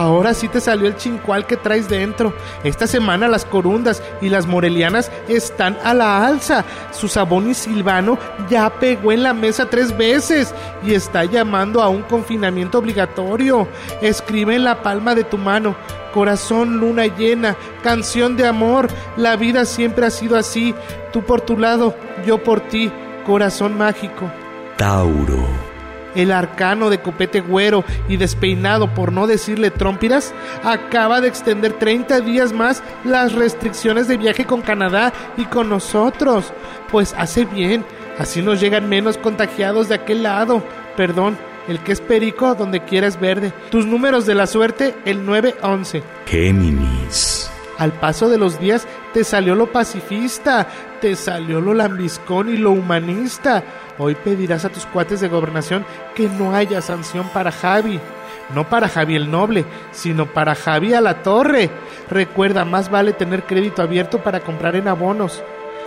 Ahora sí te salió el chincual que traes dentro. Esta semana las corundas y las morelianas están a la alza. Su sabón y silvano ya pegó en la mesa tres veces y está llamando a un confinamiento obligatorio. Escribe en la palma de tu mano. Corazón, luna llena, canción de amor. La vida siempre ha sido así. Tú por tu lado, yo por ti. Corazón mágico. Tauro. El arcano de copete güero y despeinado, por no decirle trompiras, acaba de extender 30 días más las restricciones de viaje con Canadá y con nosotros. Pues hace bien, así nos llegan menos contagiados de aquel lado. Perdón, el que es perico donde quiera es verde. Tus números de la suerte, el 911. Géminis. Al paso de los días te salió lo pacifista, te salió lo lambiscón y lo humanista. Hoy pedirás a tus cuates de gobernación que no haya sanción para Javi. No para Javi el Noble, sino para Javi a la Torre. Recuerda, más vale tener crédito abierto para comprar en abonos.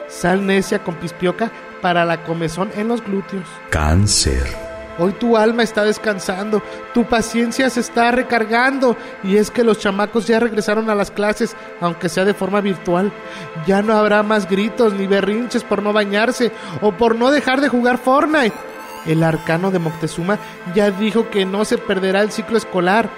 Sal necia con pispioca para la comezón en los glúteos. Cáncer. Hoy tu alma está descansando, tu paciencia se está recargando y es que los chamacos ya regresaron a las clases, aunque sea de forma virtual. Ya no habrá más gritos ni berrinches por no bañarse o por no dejar de jugar Fortnite. El arcano de Moctezuma ya dijo que no se perderá el ciclo escolar,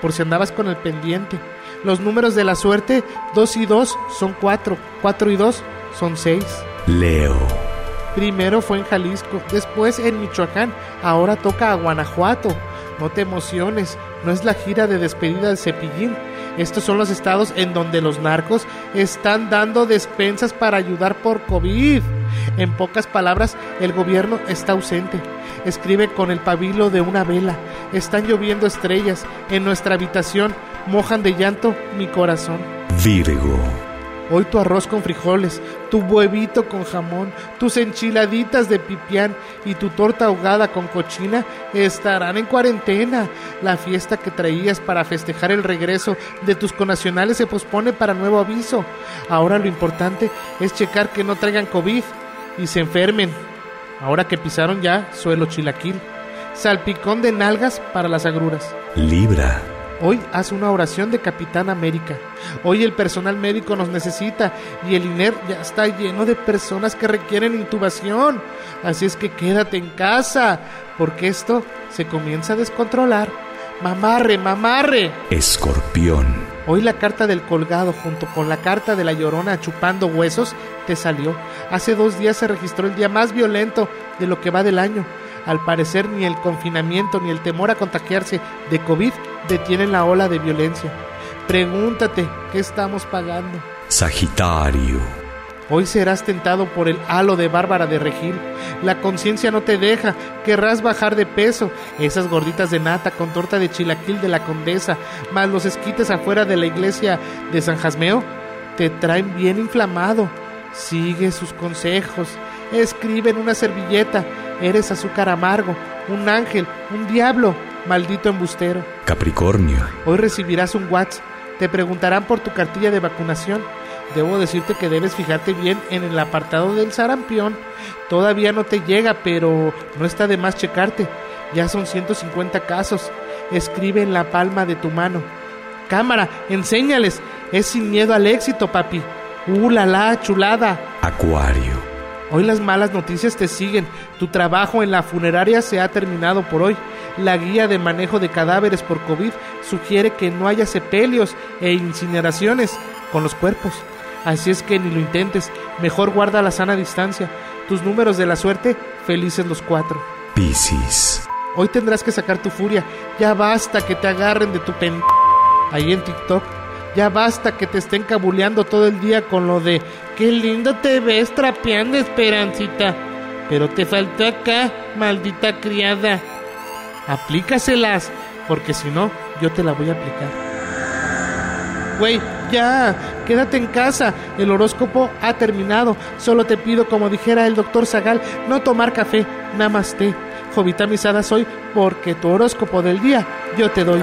por si andabas con el pendiente. Los números de la suerte, 2 y 2 son 4, 4 y 2 son 6. Leo. Primero fue en Jalisco, después en Michoacán, ahora toca a Guanajuato. No te emociones, no es la gira de despedida de Cepillín. Estos son los estados en donde los narcos están dando despensas para ayudar por COVID. En pocas palabras, el gobierno está ausente. Escribe con el pabilo de una vela. Están lloviendo estrellas. En nuestra habitación mojan de llanto mi corazón. Virgo. Hoy tu arroz con frijoles, tu huevito con jamón, tus enchiladitas de pipián y tu torta ahogada con cochina estarán en cuarentena. La fiesta que traías para festejar el regreso de tus conacionales se pospone para nuevo aviso. Ahora lo importante es checar que no traigan COVID y se enfermen. Ahora que pisaron ya suelo chilaquil. Salpicón de nalgas para las agruras. Libra. Hoy haz una oración de Capitán América. Hoy el personal médico nos necesita y el INER ya está lleno de personas que requieren intubación. Así es que quédate en casa, porque esto se comienza a descontrolar. Mamarre, mamarre. Escorpión. Hoy la carta del colgado junto con la carta de la llorona chupando huesos te salió. Hace dos días se registró el día más violento de lo que va del año. Al parecer ni el confinamiento ni el temor a contagiarse de COVID detienen la ola de violencia. Pregúntate, ¿qué estamos pagando? Sagitario. Hoy serás tentado por el halo de Bárbara de Regil. La conciencia no te deja, querrás bajar de peso. Esas gorditas de nata con torta de chilaquil de la condesa, más los esquites afuera de la iglesia de San Jasmeo, te traen bien inflamado. Sigue sus consejos. Escribe en una servilleta. Eres azúcar amargo, un ángel, un diablo, maldito embustero. Capricornio. Hoy recibirás un WhatsApp. Te preguntarán por tu cartilla de vacunación. Debo decirte que debes fijarte bien en el apartado del sarampión. Todavía no te llega, pero no está de más checarte. Ya son 150 casos. Escribe en la palma de tu mano. Cámara, enséñales. Es sin miedo al éxito, papi. ¡Uh, la la, chulada! Acuario. Hoy las malas noticias te siguen. Tu trabajo en la funeraria se ha terminado por hoy. La guía de manejo de cadáveres por COVID sugiere que no haya sepelios e incineraciones con los cuerpos. Así es que ni lo intentes. Mejor guarda la sana distancia. Tus números de la suerte, felices los cuatro. Piscis. Hoy tendrás que sacar tu furia. Ya basta que te agarren de tu pen... Ahí en TikTok. Ya basta que te estén cabuleando todo el día con lo de qué lindo te ves trapeando, Esperancita. Pero te faltó acá, maldita criada. Aplícaselas, porque si no, yo te la voy a aplicar. Güey, ya, quédate en casa. El horóscopo ha terminado. Solo te pido, como dijera el doctor Zagal, no tomar café, namaste. Jovita Misada soy porque tu horóscopo del día yo te doy.